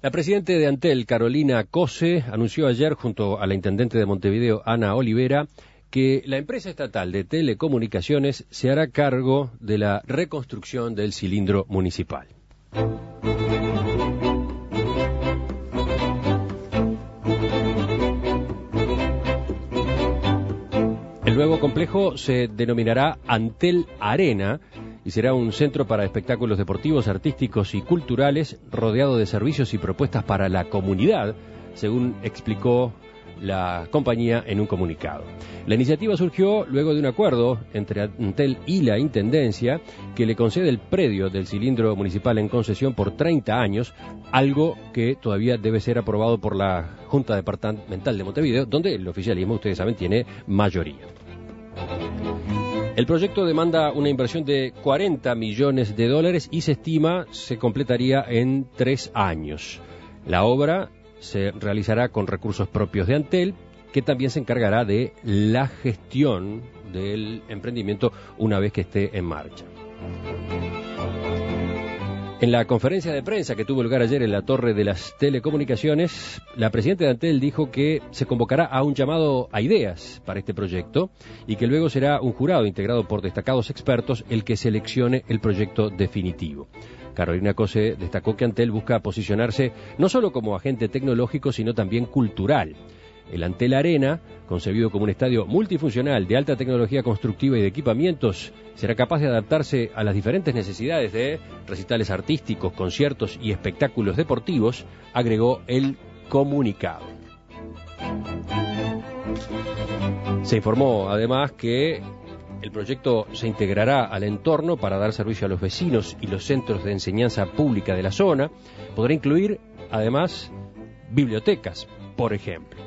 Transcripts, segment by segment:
La presidenta de Antel, Carolina Cose, anunció ayer junto a la intendente de Montevideo, Ana Olivera, que la empresa estatal de telecomunicaciones se hará cargo de la reconstrucción del cilindro municipal. El nuevo complejo se denominará Antel Arena y será un centro para espectáculos deportivos, artísticos y culturales rodeado de servicios y propuestas para la comunidad, según explicó la compañía en un comunicado. La iniciativa surgió luego de un acuerdo entre Antel y la Intendencia que le concede el predio del cilindro municipal en concesión por 30 años, algo que todavía debe ser aprobado por la Junta Departamental de Montevideo, donde el oficialismo, ustedes saben, tiene mayoría. El proyecto demanda una inversión de 40 millones de dólares y se estima se completaría en tres años. La obra se realizará con recursos propios de Antel, que también se encargará de la gestión del emprendimiento una vez que esté en marcha. En la conferencia de prensa que tuvo lugar ayer en la Torre de las Telecomunicaciones, la presidenta de Antel dijo que se convocará a un llamado a ideas para este proyecto y que luego será un jurado integrado por destacados expertos el que seleccione el proyecto definitivo. Carolina Cose destacó que Antel busca posicionarse no solo como agente tecnológico, sino también cultural. El Antel Arena, concebido como un estadio multifuncional de alta tecnología constructiva y de equipamientos, será capaz de adaptarse a las diferentes necesidades de recitales artísticos, conciertos y espectáculos deportivos, agregó el comunicado. Se informó además que el proyecto se integrará al entorno para dar servicio a los vecinos y los centros de enseñanza pública de la zona. Podrá incluir además bibliotecas, por ejemplo.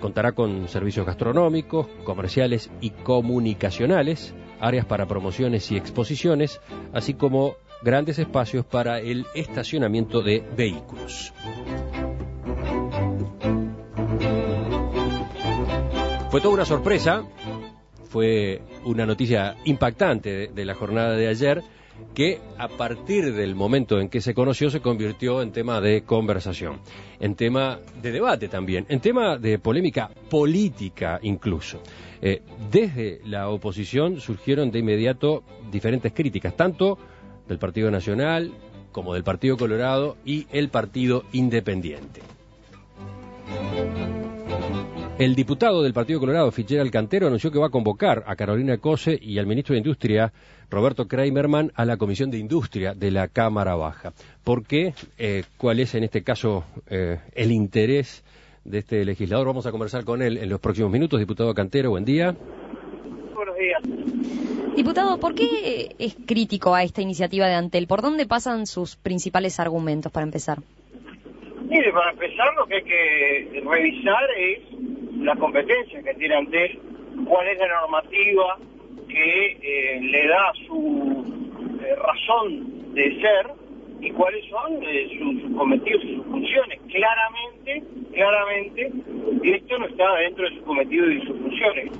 Contará con servicios gastronómicos, comerciales y comunicacionales, áreas para promociones y exposiciones, así como grandes espacios para el estacionamiento de vehículos. Fue toda una sorpresa, fue una noticia impactante de, la jornada de ayer que a partir del momento en que se conoció se convirtió en tema de conversación, en tema de debate también, en tema de polémica política incluso. Eh, desde la oposición surgieron de inmediato diferentes críticas, tanto del Partido Nacional como del Partido Colorado y el Partido Independiente. El diputado del Partido Colorado, Fitzgerald Cantero, anunció que va a convocar a Carolina Cose y al ministro de Industria, Roberto Kramerman, a la Comisión de Industria de la Cámara Baja. ¿Por qué? Eh, ¿Cuál es en este caso eh, el interés de este legislador? Vamos a conversar con él en los próximos minutos. Diputado Cantero, buen día. Buenos días. Diputado, ¿por qué es crítico a esta iniciativa de Antel? ¿Por dónde pasan sus principales argumentos para empezar? Mire, para empezar lo que hay que revisar es la competencia que tiene Antel, cuál es la normativa que eh, le da su eh, razón de ser y cuáles son eh, sus, cometidos y sus funciones. Claramente, claramente, esto no está dentro de sus cometidos y sus funciones.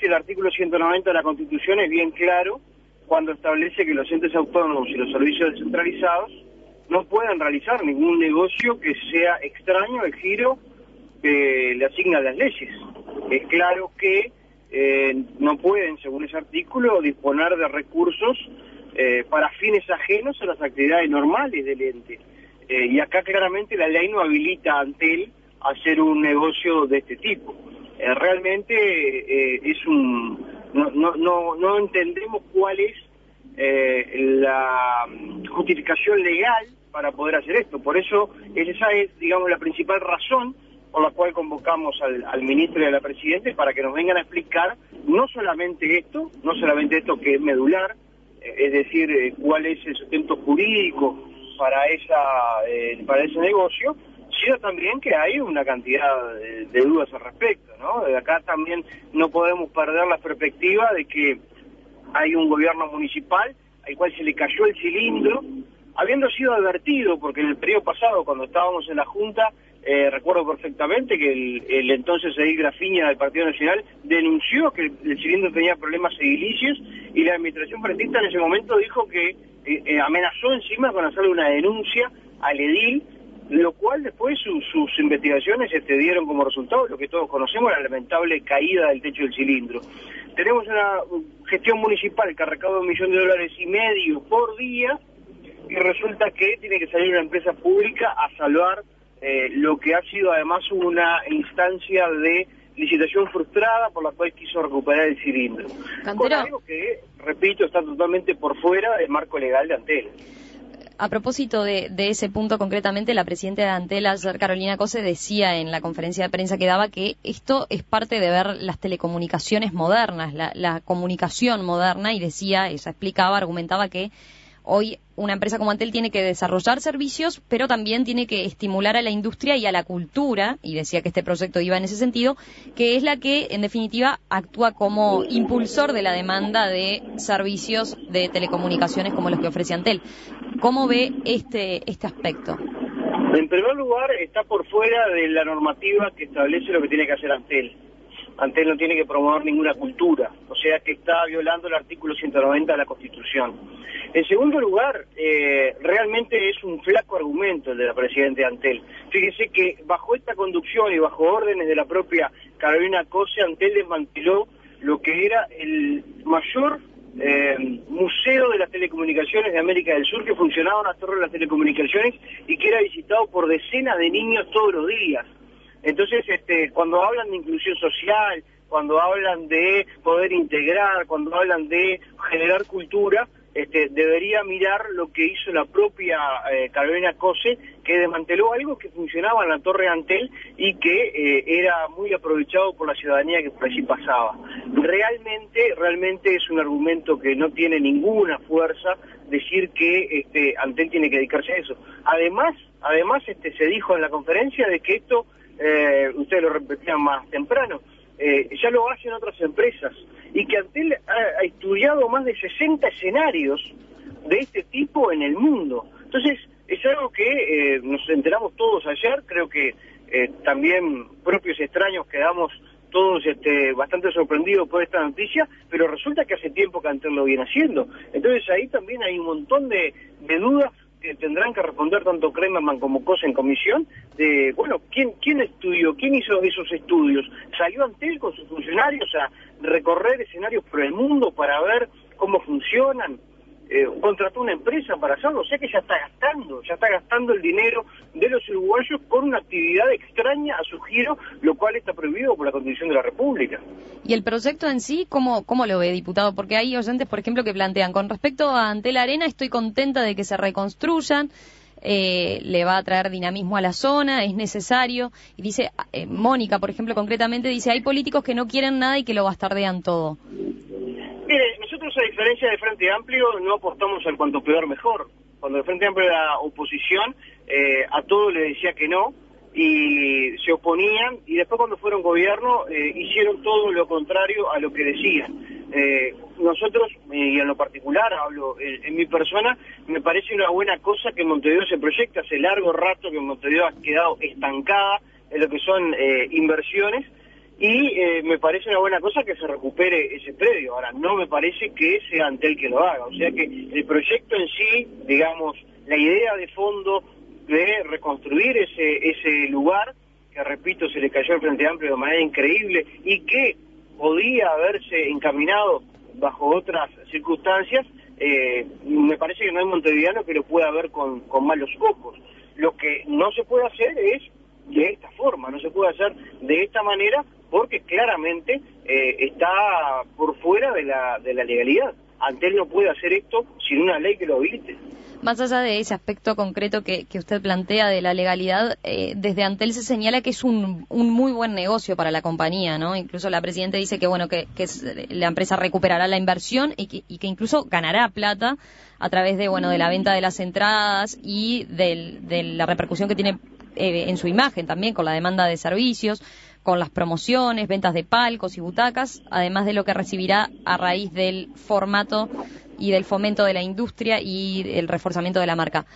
El artículo 190 de la Constitución es bien claro cuando establece que los entes autónomos y los servicios descentralizados no pueden realizar ningún negocio que sea extraño al giro que le asignan las leyes. Es claro que eh, no pueden, según ese artículo, disponer de recursos eh, para fines ajenos a las actividades normales del ente. Eh, y acá claramente la ley no habilita ante él hacer un negocio de este tipo. realmente es un... No, no, no, no entendemos cuál es la justificación legal para poder hacer esto. Por eso esa es, digamos, la principal razón por la cual convocamos al, ministro y a la presidenta para que nos vengan a explicar no solamente esto, no solamente esto que es medular, eh, es decir, eh, cuál es el sustento jurídico para esa eh, para ese negocio, sino también que hay una cantidad de, dudas al respecto, ¿no? De acá también no podemos perder la perspectiva de que hay un gobierno municipal al cual se le cayó el cilindro, habiendo sido advertido, porque en el periodo pasado, cuando estábamos en la Junta, eh, recuerdo perfectamente que el, entonces Edil Grafiña del Partido Nacional denunció que el, cilindro tenía problemas edilicios y la administración frentista en ese momento dijo que eh, eh, amenazó encima con hacerle una denuncia al edil, lo cual después sus investigaciones este, dieron como resultado lo que todos conocemos, la lamentable caída del techo del cilindro. Tenemos una gestión municipal que ha recaudado un millón de dólares y medio por día y resulta que tiene que salir una empresa pública a salvar eh, lo que ha sido además una instancia de licitación frustrada por la cual quiso recuperar el cilindro. Con algo que, repito, está totalmente por fuera del marco legal de Antel. A propósito de, ese punto concretamente, la presidenta de Antel, Carolina Cose, decía en la conferencia de prensa que daba que esto es parte de ver las telecomunicaciones modernas, la, la comunicación moderna, y decía, ella explicaba, argumentaba que Hoy una empresa como Antel tiene que desarrollar servicios, pero también tiene que estimular a la industria y a la cultura, y decía que este proyecto iba en ese sentido, que es la que en definitiva actúa como impulsor de la demanda de servicios de telecomunicaciones como los que ofrece Antel. ¿Cómo ve este, este aspecto? En primer lugar, está por fuera de la normativa que establece lo que tiene que hacer Antel. Antel no tiene que promover ninguna cultura, o sea que está violando el artículo 190 de la Constitución. En segundo lugar, eh, realmente es un flaco argumento el de la Presidenta Antel. Fíjese que bajo esta conducción y bajo órdenes de la propia Carolina Cose, Antel desmanteló lo que era el mayor eh, museo de las telecomunicaciones de América del Sur que funcionaba en la torre de las telecomunicaciones y que era visitado por decenas de niños todos los días. Entonces, este, cuando hablan de inclusión social, cuando hablan de poder integrar, cuando hablan de generar cultura, este, debería mirar lo que hizo la propia eh, Carolina Cose, que desmanteló algo que funcionaba en la Torre Antel y que eh, era muy aprovechado por la ciudadanía que por allí pasaba. Realmente, realmente es un argumento que no tiene ninguna fuerza decir que este, Antel tiene que dedicarse a eso. Además, además este, se dijo en la conferencia de que esto, eh, ustedes lo repetían más temprano, eh, ya lo hacen otras empresas y que Antel ha, estudiado más de 60 escenarios de este tipo en el mundo. Entonces, es algo que eh, nos enteramos todos ayer, creo que eh, también propios extraños quedamos todos este, bastante sorprendidos por esta noticia, pero resulta que hace tiempo que Antel lo viene haciendo. Entonces ahí también hay un montón de, dudas tendrán que responder tanto Kremerman como Cosa en comisión de, bueno, ¿quién, quién estudió, quién hizo esos estudios? ¿Salió Antel con sus funcionarios a recorrer escenarios por el mundo para ver cómo funcionan? Eh, contrató una empresa para hacerlo, o sea que ya está gastando, ya está gastando el dinero de los uruguayos con una actividad extraña a su giro, lo cual está prohibido por la Constitución de la República. ¿Y el proyecto en sí, cómo, cómo lo ve, diputado? Porque hay oyentes, por ejemplo, que plantean, con respecto a Ante la Arena, estoy contenta de que se reconstruyan, eh, le va a traer dinamismo a la zona, es necesario. Y dice, eh, Mónica, por ejemplo, concretamente, dice, hay políticos que no quieren nada y que lo bastardean todo. Nosotros a diferencia del Frente Amplio no apostamos al cuanto peor mejor. Cuando el Frente Amplio era oposición, eh, a todo le decía que no y se oponían y después cuando fueron gobierno eh, hicieron todo lo contrario a lo que decían. Eh, nosotros, y en lo particular, hablo en, mi persona, me parece una buena cosa que Montevideo se proyecta. Hace largo rato que Montevideo ha quedado estancada en lo que son inversiones y eh, me parece una buena cosa que se recupere ese predio. Ahora, no me parece que sea Antel que lo haga. O sea que el proyecto en sí, digamos, la idea de fondo de reconstruir ese, ese lugar, que repito, se le cayó al Frente Amplio de manera increíble y que podía haberse encaminado bajo otras circunstancias, eh, me parece que no hay montevideano que lo pueda ver con, con malos ojos. Lo que no se puede hacer es de esta forma, no se puede hacer de esta manera porque claramente eh, está por fuera de la, de la legalidad. Antel no puede hacer esto sin una ley que lo habilite. Más allá de ese aspecto concreto que, usted plantea de la legalidad, eh, desde Antel se señala que es un, muy buen negocio para la compañía, ¿no? Incluso la presidenta dice que, bueno, que, la empresa recuperará la inversión y que, incluso ganará plata a través de, bueno, de la venta de las entradas y de la repercusión que tiene eh, en su imagen también con la demanda de servicios, con las promociones, ventas de palcos y butacas, además de lo que recibirá a raíz del formato y del fomento de la industria y el reforzamiento de la marca.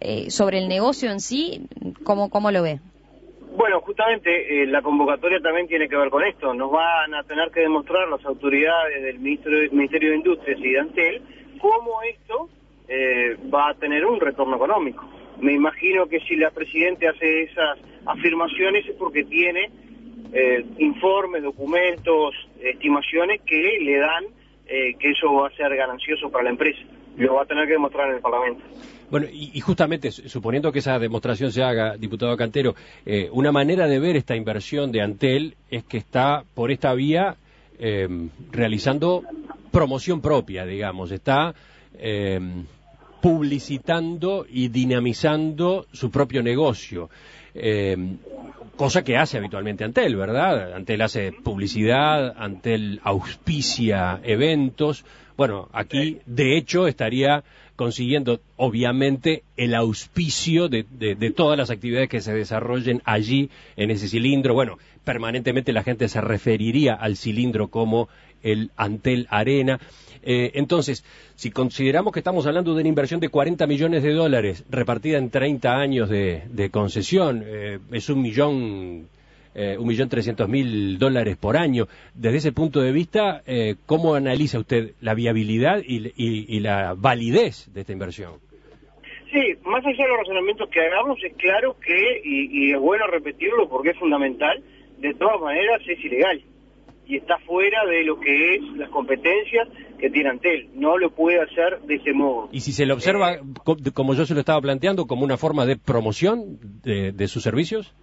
Eh, sobre el negocio en sí, ¿cómo, cómo lo ve? Bueno, justamente eh, la convocatoria también tiene que ver con esto. Nos van a tener que demostrar las autoridades del Ministerio, Ministerio de Industrias y de Antel cómo esto eh, va a tener un retorno económico. Me imagino que si la Presidenta hace esas afirmaciones es porque tiene informes, documentos, estimaciones que le dan eh, que eso va a ser ganancioso para la empresa. Lo va a tener que demostrar en el Parlamento. Bueno, y, justamente, suponiendo que esa demostración se haga, diputado Cantero, eh, una manera de ver esta inversión de Antel es que está por esta vía eh, realizando promoción propia, digamos, está publicitando y dinamizando su propio negocio. Cosa que hace habitualmente Antel, ¿verdad? Antel hace publicidad, Antel auspicia eventos. Bueno, aquí de hecho estaría consiguiendo obviamente el auspicio de, de, todas las actividades que se desarrollen allí en ese cilindro. Bueno, permanentemente la gente se referiría al cilindro como el Antel Arena. Eh, entonces, si consideramos que estamos hablando de una inversión de 40 millones de dólares repartida en 30 años de, concesión, eh, es un millón eh, un millón trescientos mil dólares por año. Desde ese punto de vista, ¿cómo analiza usted la viabilidad y, la validez de esta inversión? Sí, más allá de los razonamientos que hagamos, es claro que, y es bueno repetirlo porque es fundamental, de todas maneras es ilegal y está fuera de lo que es las competencias que tiene Antel. No lo puede hacer de ese modo. ¿Y si se le observa, eh, como yo se lo estaba planteando, como una forma de promoción de, sus servicios?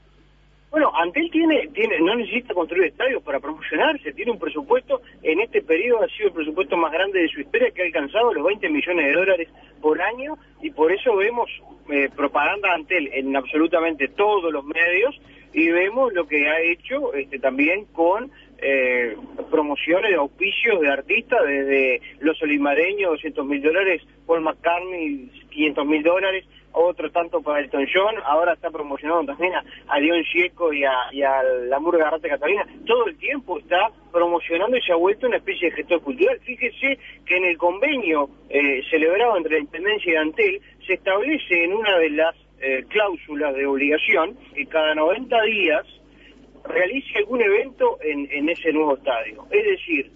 Bueno, Antel tiene, tiene, no necesita construir estadios para promocionarse, tiene un presupuesto, en este periodo ha sido el presupuesto más grande de su historia, que ha alcanzado los 20 millones de dólares por año, y por eso vemos eh, propaganda Antel en absolutamente todos los medios, y vemos lo que ha hecho este, también con eh, promociones auspicios de artistas, desde Los Olimareños, 200 mil dólares, Paul McCartney, 500 mil dólares, otro tanto para Elton John, ahora está promocionando también a, Dion Chieco y a, la Murga Garrate Catalina, todo el tiempo está promocionando y se ha vuelto una especie de gestor cultural. Fíjese que en el convenio eh, celebrado entre la Intendencia y Antel se establece en una de las eh, cláusulas de obligación que cada 90 días realice algún evento en, ese nuevo estadio. Es decir,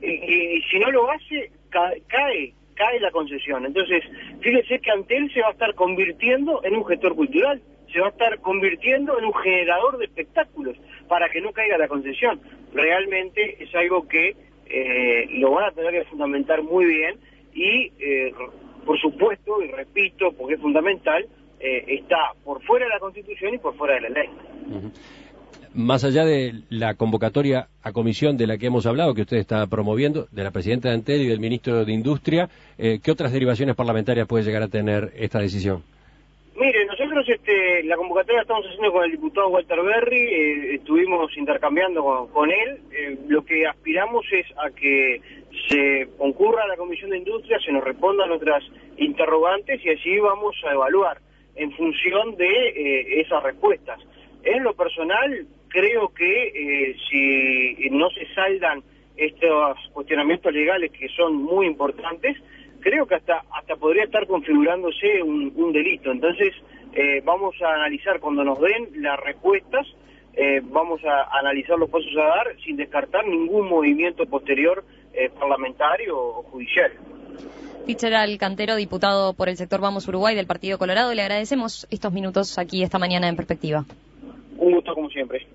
y, si no lo hace, cae, cae, la concesión. Entonces, fíjese que Antel se va a estar convirtiendo en un gestor cultural, se va a estar convirtiendo en un generador de espectáculos para que no caiga la concesión. Realmente es algo que eh, lo van a tener que fundamentar muy bien y, eh, por supuesto, y repito, porque es fundamental, eh, está por fuera de la Constitución y por fuera de la ley más allá de la convocatoria a comisión de la que hemos hablado, que usted está promoviendo, de la presidenta de Antel y del ministro de Industria, eh, ¿qué otras derivaciones parlamentarias puede llegar a tener esta decisión? Mire, nosotros este, la convocatoria estamos haciendo con el diputado Walter Berry, eh, estuvimos intercambiando con, él, eh, lo que aspiramos es a que se concurra a la Comisión de Industria, se nos respondan nuestras interrogantes y allí vamos a evaluar en función de esas respuestas. En lo personal, creo que eh, si no se saldan estos cuestionamientos legales que son muy importantes, creo que hasta hasta podría estar configurándose un, delito. Entonces, eh, vamos a analizar cuando nos den las respuestas, eh, vamos a analizar los pasos a dar sin descartar ningún movimiento posterior parlamentario o judicial. Fitzgerald Cantero, diputado por el sector Vamos Uruguay del Partido Colorado, le agradecemos estos minutos aquí esta mañana en perspectiva. Un gusto como siempre.